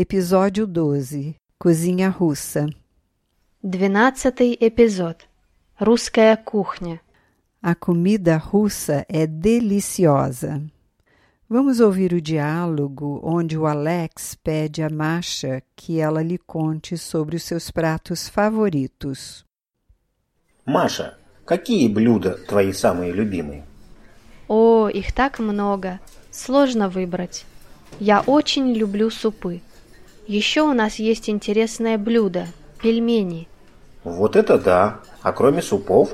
Episódio 12 Cozinha russa. Двенадцатый эпизод. Русская кухня. A comida russa é deliciosa. Vamos ouvir o diálogo onde o Alex pede a Masha que ela lhe conte sobre os seus pratos favoritos. Маша, какие блюда твои самые любимые? О, их так много. Сложно выбрать. Я очень люблю супы. Еще у нас есть интересное блюдо – пельмени. Вот это да. А кроме супов?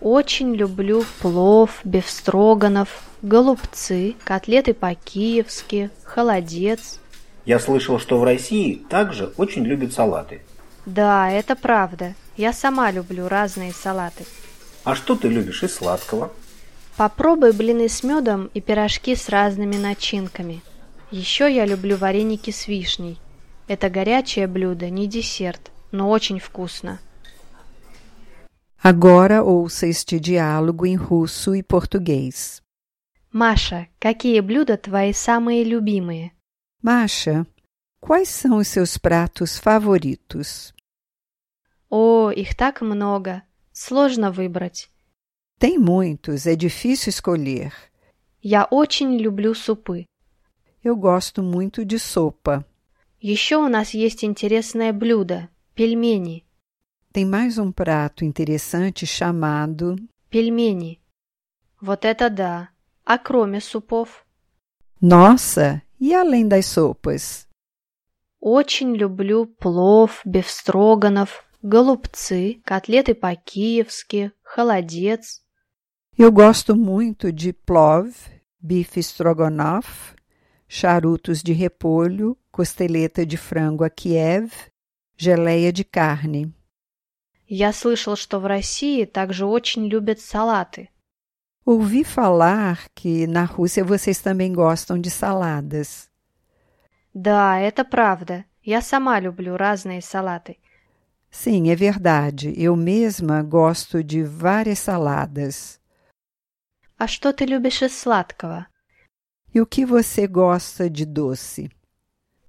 Очень люблю плов, бефстроганов, голубцы, котлеты по-киевски, холодец. Я слышал, что в России также очень любят салаты. Да, это правда. Я сама люблю разные салаты. А что ты любишь из сладкого? Попробуй блины с медом и пирожки с разными начинками. Еще я люблю вареники с вишней. Это горячее блюдо, не десерт, но очень вкусно. Agora ouça este diálogo em russo e português. Маша, какие блюда твои самые любимые? Masha, quais são os seus pratos favoritos? О, их так много. Сложно выбрать. Tem muitos, é difícil escolher. Я очень люблю супы. Eu gosto muito de sopa. Еще у нас есть интересное блюдо – пельмени. Tem mais um prato interessante chamado Пельмени. Вот это да. А кроме супов? Nossa, e além das sopas? Очень люблю плов, бефстроганов, голубцы, котлеты по-киевски, холодец. Eu gosto muito de plov, bife strogonoff, charutos de repolho, costeleta de frango a Kiev, geleia de carne. Я слышал, что в России также очень любят салаты. Ouvi falar que na Rússia vocês também gostam de saladas. Да, это правда. Я сама люблю разные салаты. Sim, é verdade. Eu mesma gosto de várias saladas. А что ты любишь из сладкого? E o que você gosta de doce?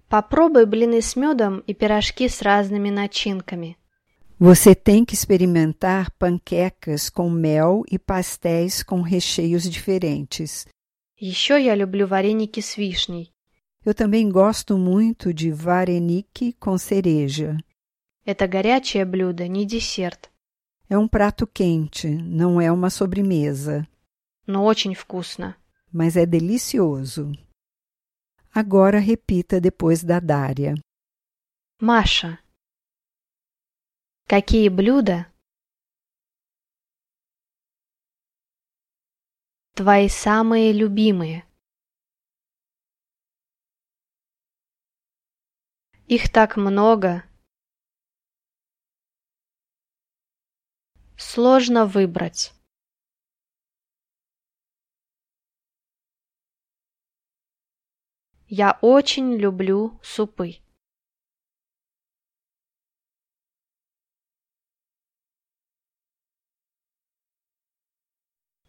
Попробуй блины с медом и пирожки с разными начинками. Você tem que experimentar panquecas com mel e pastéis com recheios diferentes. Еще я люблю вареники с вишней. Eu também gosto muito de vareniki com cereja. Это горячее блюдо, не десерт, É um prato quente, não é uma sobremesa, но очень вкусно. Mas é delicioso. Agora repita depois da Dária. Маша. Какие блюда? Твои самые любимые. Их так много. Сложно выбрать. Я очень люблю супы.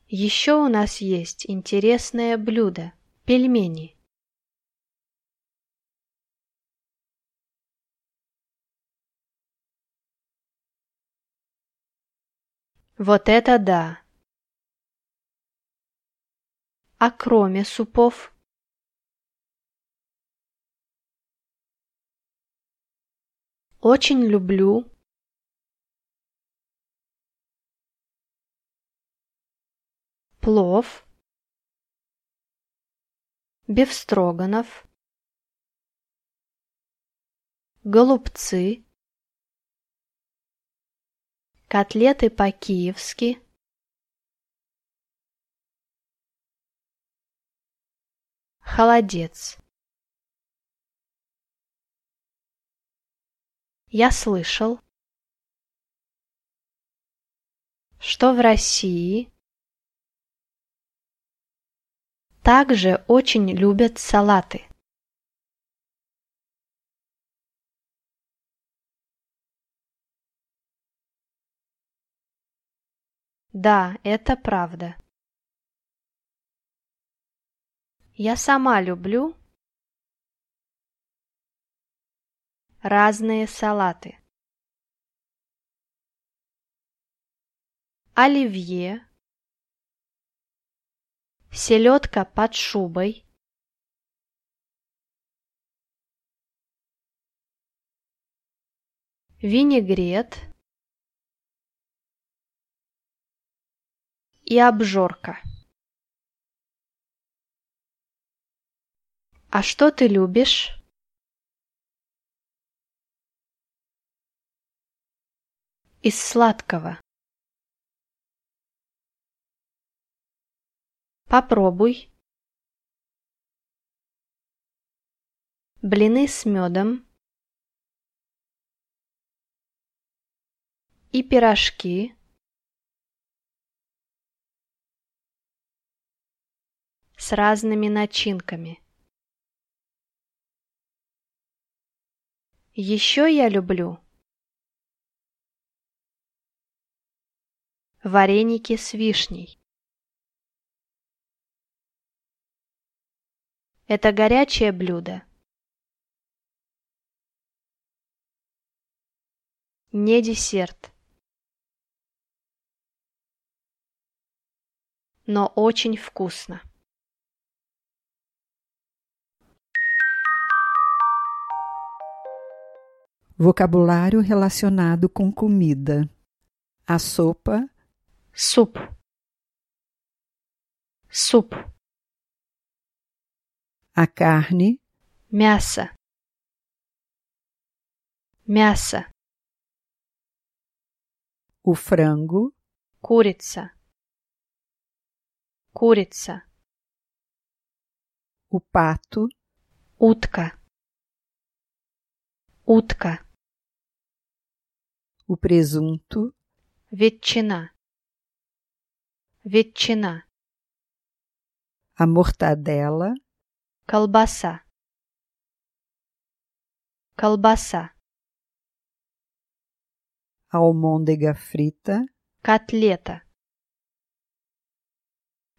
Еще у нас есть интересное блюдо – пельмени. Вот это да! А кроме супов? Очень люблю. Плов, бефстроганов, голубцы, котлеты по-киевски, холодец. Я слышал, что в России также очень любят салаты. Да, это правда. Я сама люблю Разные салаты. Оливье. Селедка под шубой. Винегрет. И обжорка. А что ты любишь? Из сладкого. Попробуй. Блины с медом. И пирожки. С разными начинками. Еще я люблю вареники с вишней. Это горячее блюдо. Не десерт. Но очень вкусно. Vocabulário relacionado com comida. A sopa, Суп. Суп. a carne, Мясо. Мясо. o frango, Курица. Курица. o pato, Утка. Утка. o presunto, Ветчина. Ветчина. a mortadela, Колбаса. Колбаса. a almôndega frita, Котлета.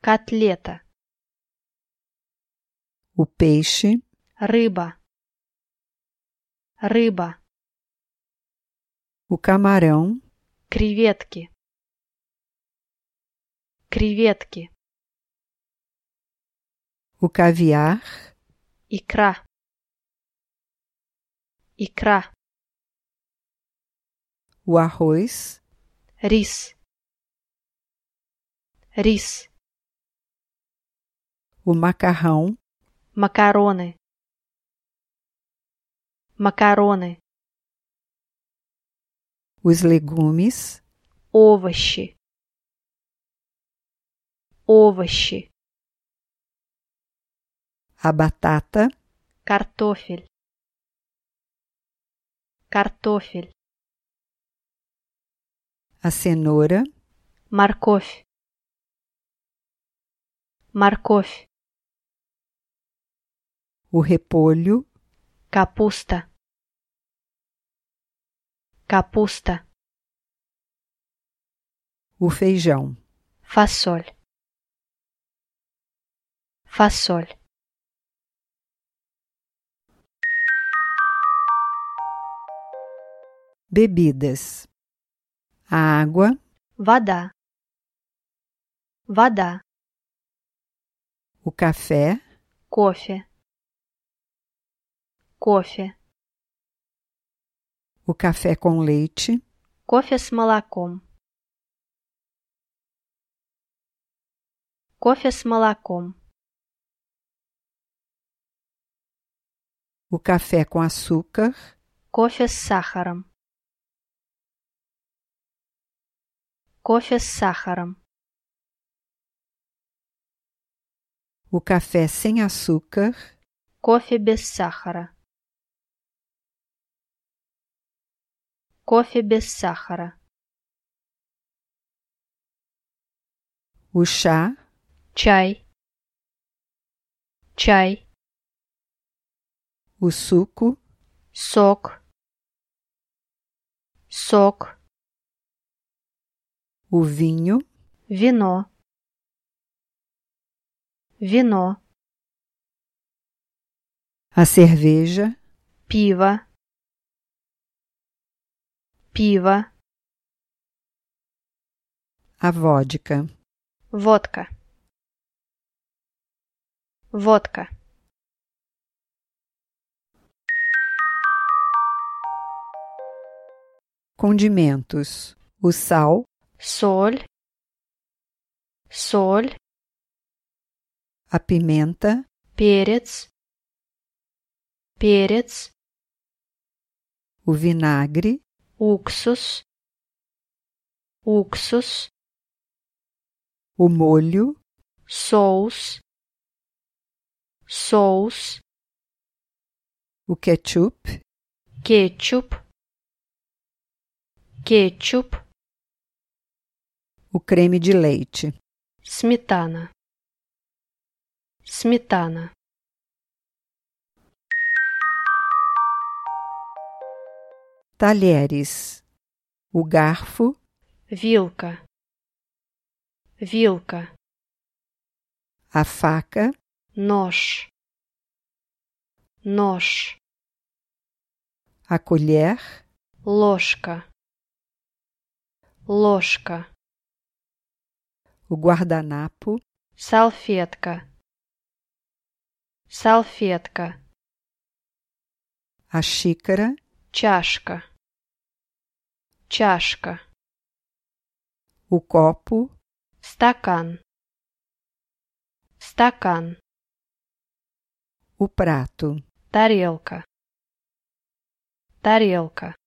Котлета. o peixe, Рыба. Рыба. o camarão, Креветки. Креветки. o caviar, Икра. Икра. o arroz, Рис. Рис. o macarrão, Макароны. Макароны. os legumes, Овощи. Овощи. a batata, Картофель. Картофель. a cenoura, Морковь. Морковь. o repolho, Капуста. Капуста. o feijão. Фасоль. Фасоль. Bebidas: a água, Вода. Вода. o café, Кофе. Кофе. o café com leite, Кофе с молоком. Кофе с молоком. o café com açúcar, Кофе с сахаром. Кофе с сахаром. o café sem açúcar, Кофе без сахара. Кофе без сахара. o chá, Чай. Чай. o suco, Сок. Сок. o vinho, Вино. Вино. a cerveja, Пиво. пиво, a vodka, водка, водка, condimentos, o sal, соль, соль, a pimenta, перец, перец, o vinagre, уксус, уксус, o molho, соус, соус, o ketchup, кетчуп, кетчуп, o creme de leite, сметана, сметана, talheres, o garfo, вилка, вилка, a faca, нож, нож, a colher, ложка, Ложка, o guardanapo, салфетка, салфетка, a xícara, чашка, чашка, o copo, стакан, стакан, o prato. тарелка, тарелка.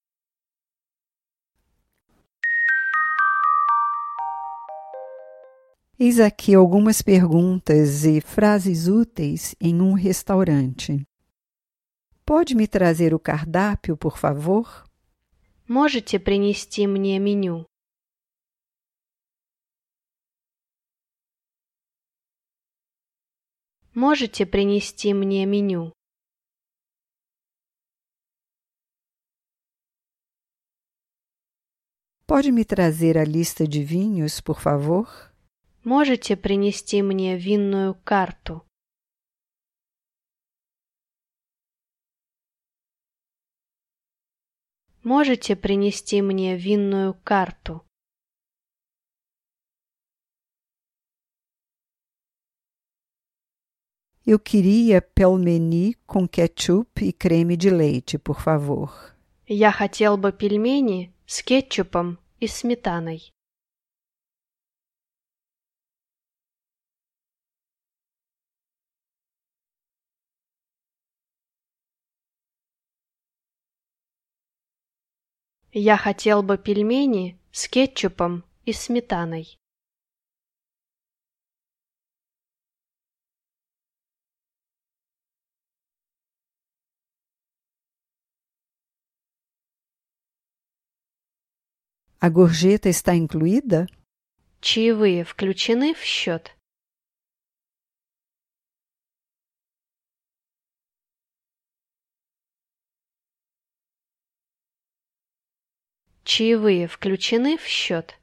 Eis aqui algumas perguntas e frases úteis em um restaurante. Pode me trazer o cardápio, por favor? Можете принести мне меню? Можете принести мне меню? Pode me trazer a lista de vinhos, por favor? Можете принести мне винную карту? Можете принести мне винную карту? Eu queria pelmeni com ketchup e creme de leite, por favor. Я хотел бы пельмени с кетчупом и сметаной. Я хотел бы пельмени с кетчупом и сметаной. A gorjeta está incluída? Чаевые включены в счет? Чаевые включены в счет?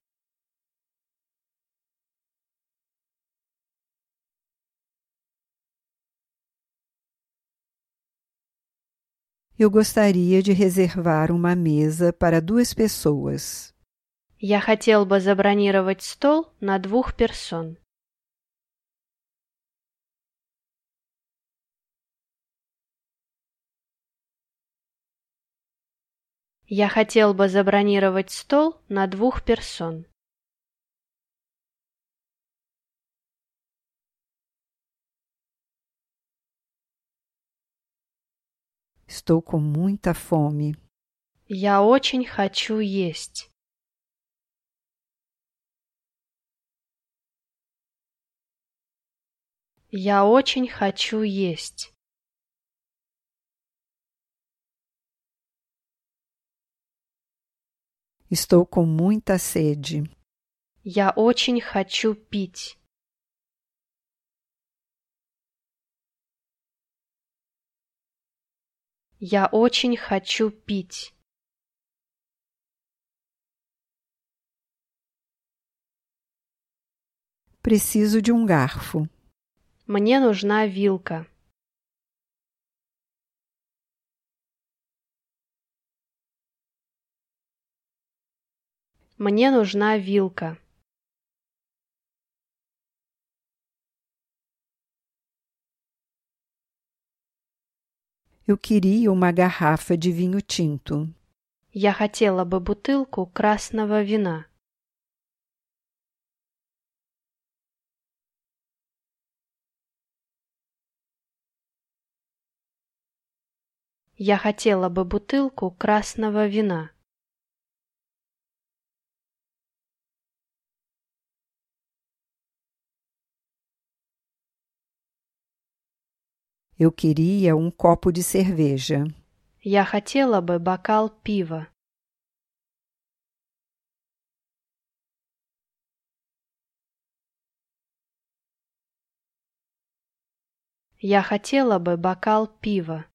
Eu gostaria de reservar uma mesa para duas pessoas. Я хотел бы забронировать стол на двух персон. Я хотел бы забронировать стол на двух персон. Estou com muita fome. Я очень хочу есть. Я очень хочу есть. Estou com muita sede. Я очень хочу пить. Я очень хочу пить. Preciso de um garfo. Мне нужна вилка. Мне нужна вилка. Eu queria uma garrafa de vinho tinto. Я хотела бы бутылку красного вина. Я хотела бы бутылку красного вина. Eu queria um copo de cerveja. Я хотела бы бокал пива. Я хотела бы бокал пива.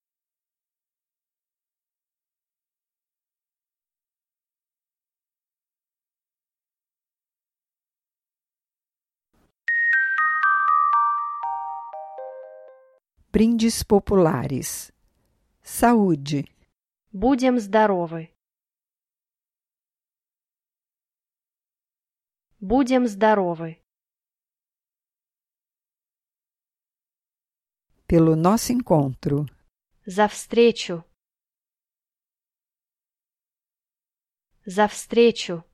Brindes populares. Saúde. Будем здоровы. Будем здоровы. Pelo nosso encontro. За встречу. За встречу.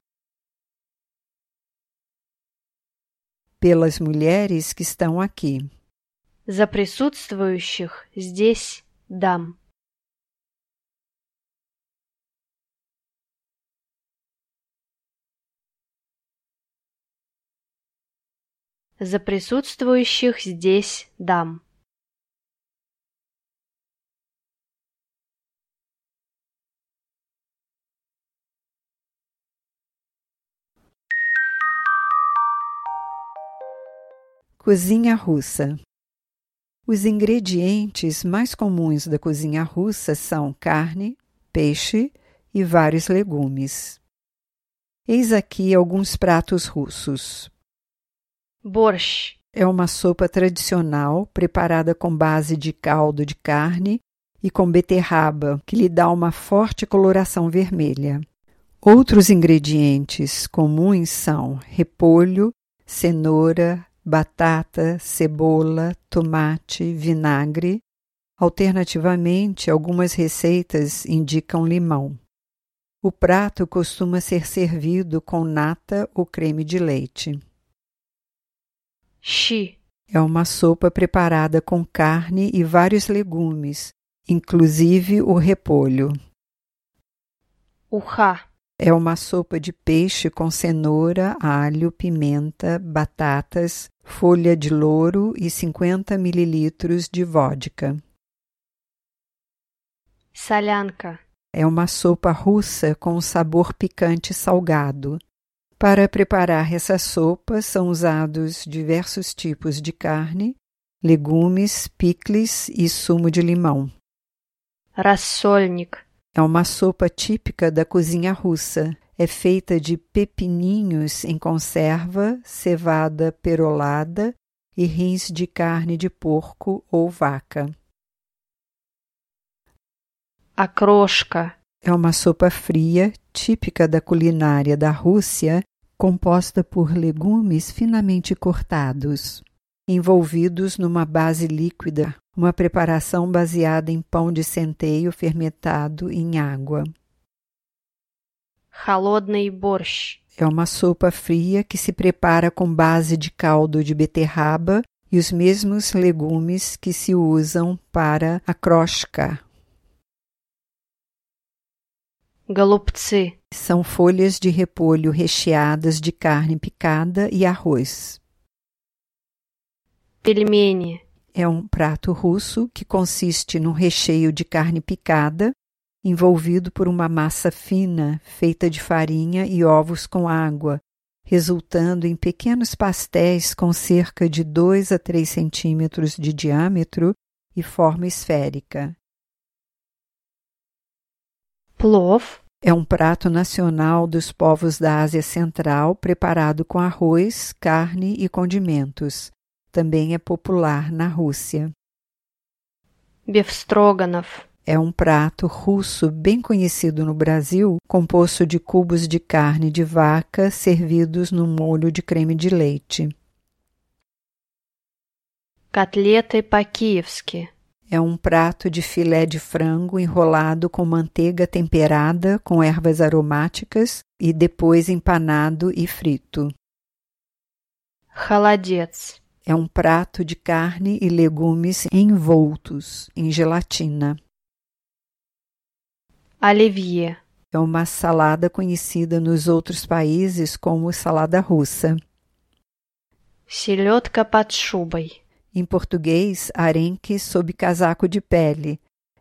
Pelas mulheres que estão aqui. За присутствующих здесь дам. За присутствующих здесь дам. Cozinha russa. Os ingredientes mais comuns da cozinha russa são carne, peixe e vários legumes. Eis aqui alguns pratos russos. Borsch é uma sopa tradicional preparada com base de caldo de carne e com beterraba, que lhe dá uma forte coloração vermelha. Outros ingredientes comuns são repolho, cenoura, batata, cebola, tomate, vinagre. Alternativamente, algumas receitas indicam limão. O prato costuma ser servido com nata ou creme de leite. Xi é uma sopa preparada com carne e vários legumes, inclusive o repolho. Uha é uma sopa de peixe com cenoura, alho, pimenta, batatas, folha de louro e 50 mililitros de vodka. Salyanka é uma sopa russa com sabor picante salgado. Para preparar essa sopa são usados diversos tipos de carne, legumes, picles e sumo de limão. Rassolnik é uma sopa típica da cozinha russa é feita de pepininhos em conserva, cevada perolada e rins de carne de porco ou vaca. A crochka é uma sopa fria típica da culinária da Rússia, composta por legumes finamente cortados, envolvidos numa base líquida, uma preparação baseada em pão de centeio fermentado em água Холодный борщ. É uma sopa fria que se prepara com base de caldo de beterraba e os mesmos legumes que se usam para a kroshka. Голубцы. São folhas de repolho recheadas de carne picada e arroz. Пельмени. É um prato russo que consiste num recheio de carne picada, envolvido por uma massa fina feita de farinha e ovos com água, resultando em pequenos pastéis com cerca de 2 a 3 centímetros de diâmetro e forma esférica. Plov é um prato nacional dos povos da Ásia Central preparado com arroz, carne e condimentos. Também é popular na Rússia. Bifstroganov é um prato russo bem conhecido no Brasil, composto de cubos de carne de vaca servidos no molho de creme de leite. Котлеты по-киевски. É um prato de filé de frango enrolado com manteiga temperada com ervas aromáticas e depois empanado e frito. Холодец. É um prato de carne e legumes envoltos em gelatina. Оливье. É uma salada conhecida nos outros países como salada russa. Селедка под шубой. Em português, arenque sob casaco de pele.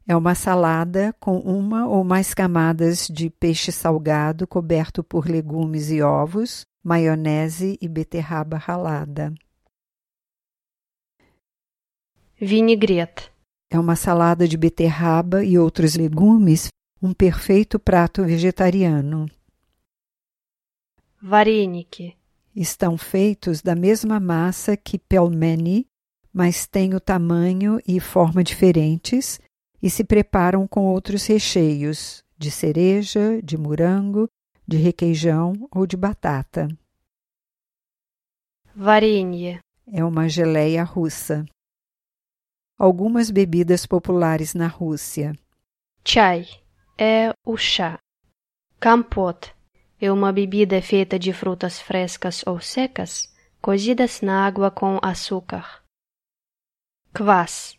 É uma salada com uma ou mais camadas de peixe salgado coberto por legumes e ovos, maionese e beterraba ralada. Винегрет. É uma salada de beterraba e outros legumes, um perfeito prato vegetariano. Varinik Estão feitos da mesma massa que pelmeni, mas têm o tamanho e forma diferentes e se preparam com outros recheios, de cereja, de morango, de requeijão ou de batata. Varenye. É uma geleia russa. Algumas bebidas populares na Rússia. Chai é o chá. Kampot é uma bebida feita de frutas frescas ou secas, cozidas na água com açúcar. Kvass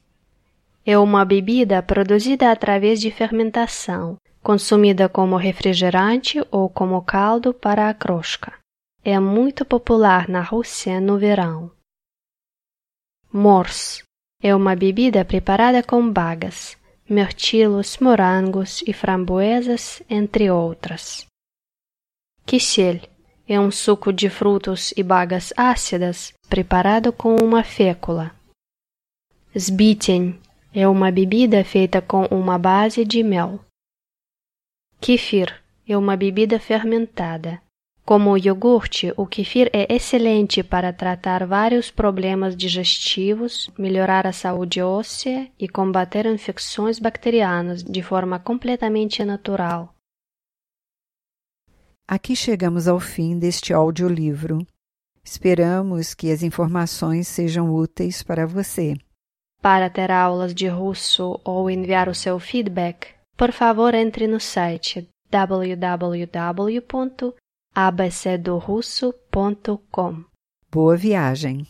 é uma bebida produzida através de fermentação, consumida como refrigerante ou como caldo para a crosta. É muito popular na Rússia no verão. Mors é uma bebida preparada com bagas, mirtilos, morangos e framboesas, entre outras. Kissel é um suco de frutos e bagas ácidas preparado com uma fécula. Sbiten é uma bebida feita com uma base de mel. Kefir é uma bebida fermentada. Como o iogurte, o kefir é excelente para tratar vários problemas digestivos, melhorar a saúde óssea e combater infecções bacterianas de forma completamente natural. Aqui chegamos ao fim deste audiolivro. Esperamos que as informações sejam úteis para você. Para ter aulas de russo ou enviar o seu feedback, por favor entre no site www.abcdorusso.com. Boa viagem!